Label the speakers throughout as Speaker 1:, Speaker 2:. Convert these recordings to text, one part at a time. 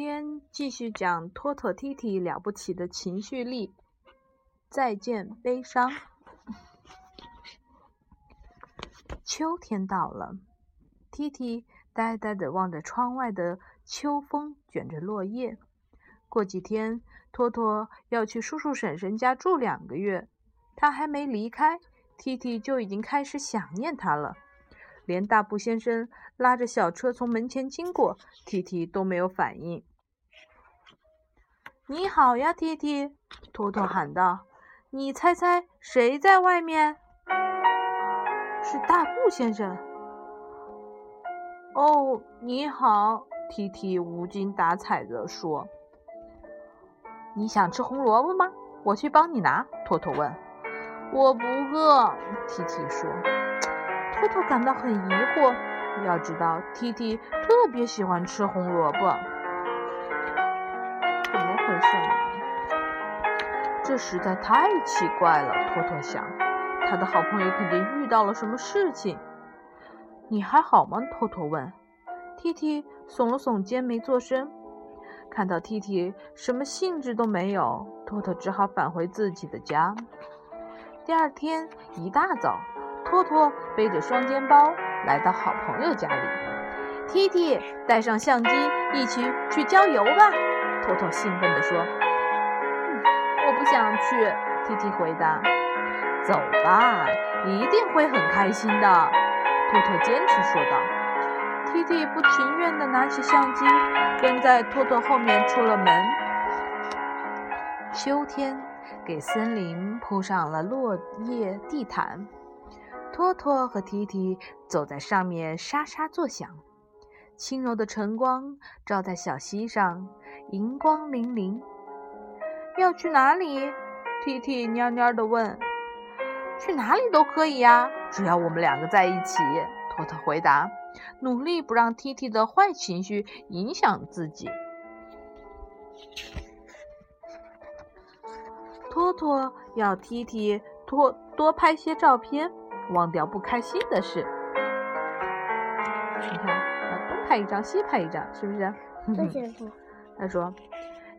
Speaker 1: 天继续讲托托踢踢了不起的情绪力。再见，悲伤。秋天到了，踢踢呆呆地望着窗外的秋风卷着落叶。过几天，托托要去叔叔婶婶家住两个月，他还没离开，踢踢就已经开始想念他了。连大布先生拉着小车从门前经过，踢踢都没有反应。你好呀，踢踢！托托喊道。你猜猜谁在外面？是大布先生。哦，你好，踢踢无精打采地说。你想吃红萝卜吗？我去帮你拿。托托问。我不饿，踢踢说。托托感到很疑惑。要知道，踢踢特别喜欢吃红萝卜。这实在太奇怪了。托托想，他的好朋友肯定遇到了什么事情。你还好吗？托托问。踢踢耸了耸肩，没做声。看到踢踢什么兴致都没有，托托只好返回自己的家。第二天一大早。托托背着双肩包来到好朋友家里。踢踢，带上相机，一起去郊游吧！托托兴奋地说。“想去。”踢踢回答。“走吧，一定会很开心的。”托托坚持说道。踢踢不情愿地拿起相机，跟在托托后面出了门。秋天给森林铺上了落叶地毯。托托和提提走在上面，沙沙作响。轻柔的晨光照在小溪上，银光粼粼。要去哪里？提提蔫蔫的问。去哪里都可以呀，只要我们两个在一起。托特回答，努力不让 T T 的坏情绪影响自己。托托要 T T 多多拍些照片。忘掉不开心的事。你看，东拍一张，西拍一张，是不是？他说：“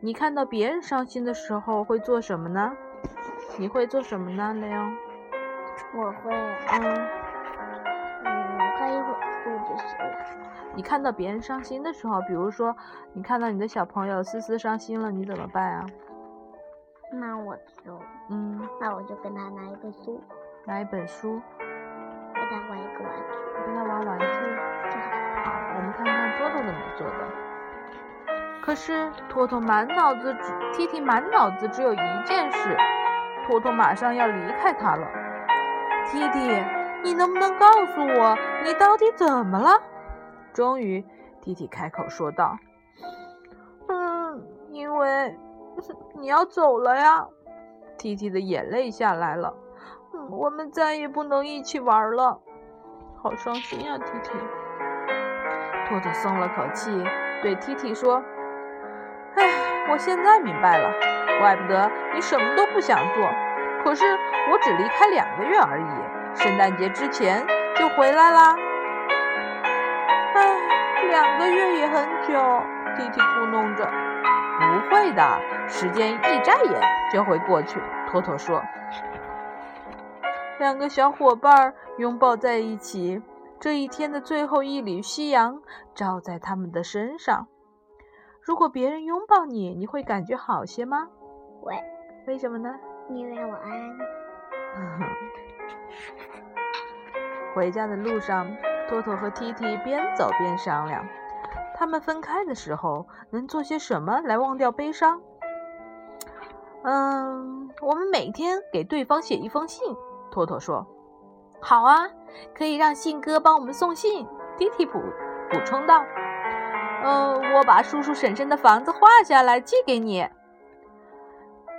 Speaker 1: 你看到别人伤心的时候会做什么呢？你会做什么呢，雷欧？”
Speaker 2: 我会，嗯，嗯，看一会儿书就行了。
Speaker 1: 你看到别人伤心的时候，比如说你看到你的小朋友思思伤心了，你怎么办啊？
Speaker 2: 那我就，
Speaker 1: 嗯，
Speaker 2: 那我就跟他拿一本书，
Speaker 1: 拿一本书。
Speaker 2: 跟他玩一个玩具，
Speaker 1: 跟他玩玩具。好，我们看看多多怎么做的。可是托托满脑子只，T T 满脑子只有一件事，托托马上要离开他了。T T，你能不能告诉我你到底怎么了？终于，T T 开口说道：“嗯，因为你要走了呀。”T T 的眼泪下来了。我们再也不能一起玩了，好伤心呀！T T，托托松了口气，对 T T 说：“唉，我现在明白了，怪不得你什么都不想做。可是我只离开两个月而已，圣诞节之前就回来啦。”唉，两个月也很久，T T 咕哝着。不会的，时间一眨眼就会过去。托托说。两个小伙伴拥抱在一起，这一天的最后一缕夕阳照在他们的身上。如果别人拥抱你，你会感觉好些吗？
Speaker 2: 会。
Speaker 1: 为什么呢？
Speaker 2: 因为我爱你。
Speaker 1: 回家的路上，托托和 T T 边走边商量，他们分开的时候能做些什么来忘掉悲伤？嗯，我们每天给对方写一封信。托托说：“好啊，可以让信哥帮我们送信。”蒂蒂补补充道：“嗯，我把叔叔婶婶的房子画下来寄给你。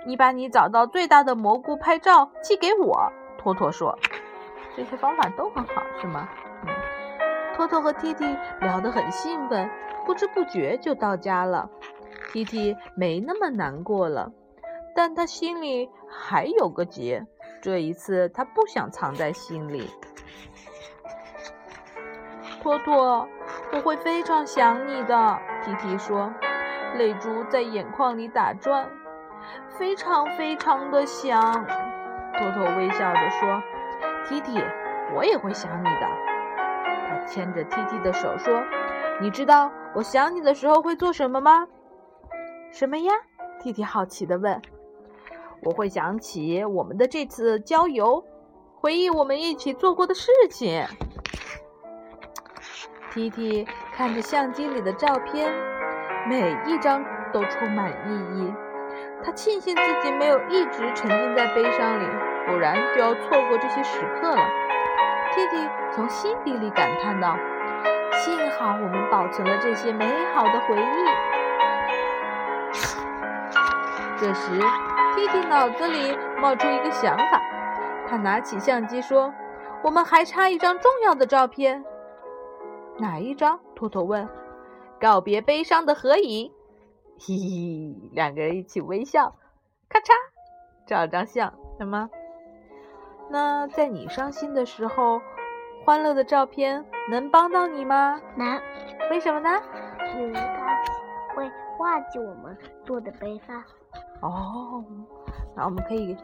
Speaker 1: 你把你找到最大的蘑菇拍照寄给我。”托托说：“这些方法都很好，是吗？”嗯。托托和蒂蒂聊得很兴奋，不知不觉就到家了。蒂蒂没那么难过了，但他心里还有个结。这一次，他不想藏在心里。托托，我会非常想你的。提提说：“泪珠在眼眶里打转，非常非常的想。托托微笑着说：“提提，我也会想你的。”他牵着提提的手说：“你知道我想你的时候会做什么吗？”“什么呀提提好奇地问。“我会想起我们的这次郊游，回忆我们一起做过的事情。”T T 看着相机里的照片，每一张都充满意义。他庆幸自己没有一直沉浸在悲伤里，不然就要错过这些时刻了。弟弟从心底里感叹道：“幸好我们保存了这些美好的回忆。”这时，弟弟脑子里冒出一个想法，他拿起相机说：“我们还差一张重要的照片。”哪一张？托托问。“告别悲伤的合影。”嘿嘿，两个人一起微笑，咔嚓，照张相，什么？那在你伤心的时候，欢乐的照片能帮到你吗？
Speaker 2: 能。
Speaker 1: 为什么呢？
Speaker 2: 因为它会忘记我们做的悲伤。
Speaker 1: 哦，那我们可以，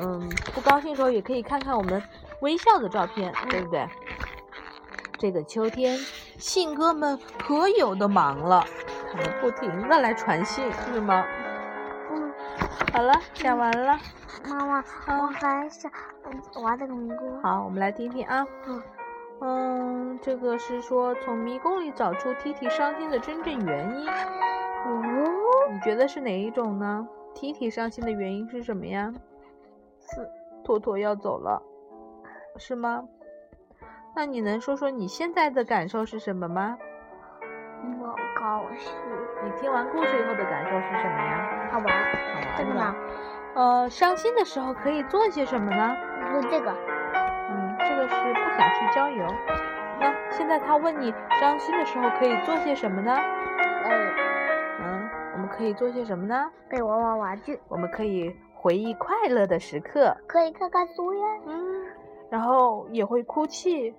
Speaker 1: 嗯，不高兴的时候也可以看看我们微笑的照片，对不对？这个秋天，信鸽们可有的忙了。他们不停的来传信，是吗？
Speaker 2: 嗯，
Speaker 1: 好了，讲完了。
Speaker 2: 妈妈，我还想玩这个迷宫。
Speaker 1: 好，我们来听听啊。
Speaker 2: 嗯
Speaker 1: 嗯，这个是说从迷宫里找出 T T 伤心的真正原因。
Speaker 2: 哦，
Speaker 1: 你觉得是哪一种呢？T T 伤心的原因是什么呀？
Speaker 2: 是
Speaker 1: 托托要走了，是吗？那你能说说你现在的感受是什么吗？
Speaker 2: 我高兴。
Speaker 1: 你听完故事以后的感受是什么呀？
Speaker 2: 好玩。
Speaker 1: 好玩。
Speaker 2: 这个呢？
Speaker 1: 呃，伤心的时候可以做些什么呢？
Speaker 2: 做这个。
Speaker 1: 嗯，这个是不想去郊游。那现在他问你，伤心的时候可以做些什么呢？
Speaker 2: 嗯。
Speaker 1: 嗯，我们可以做些什么呢？
Speaker 2: 可以玩玩玩具。
Speaker 1: 我们可以回忆快乐的时刻。
Speaker 2: 可以看看书呀。
Speaker 1: 嗯。然后也会哭泣，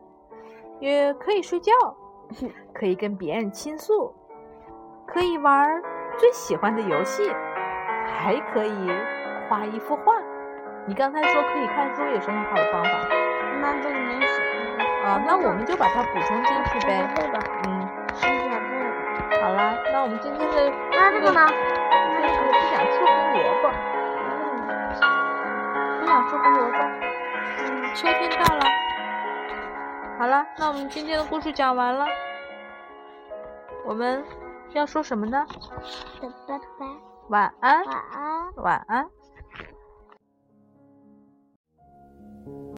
Speaker 1: 也可以睡觉。可以跟别人倾诉，可以玩最喜欢的游戏，还可以画一幅画。你刚才说可以看书也是很好的方法。
Speaker 2: 那这里面写
Speaker 1: 啊，那我们就把它补充进去呗。
Speaker 2: 这个，
Speaker 1: 嗯。好啦，那我们今天的
Speaker 2: 那这个呢？
Speaker 1: 这是不想吃胡萝卜。
Speaker 2: 不想吃胡萝卜。
Speaker 1: 嗯，秋天到了。好了，那我们今天的故事讲完了。我们要说什么呢？
Speaker 2: 拜拜。
Speaker 1: 晚安。
Speaker 2: 晚安。
Speaker 1: 晚安。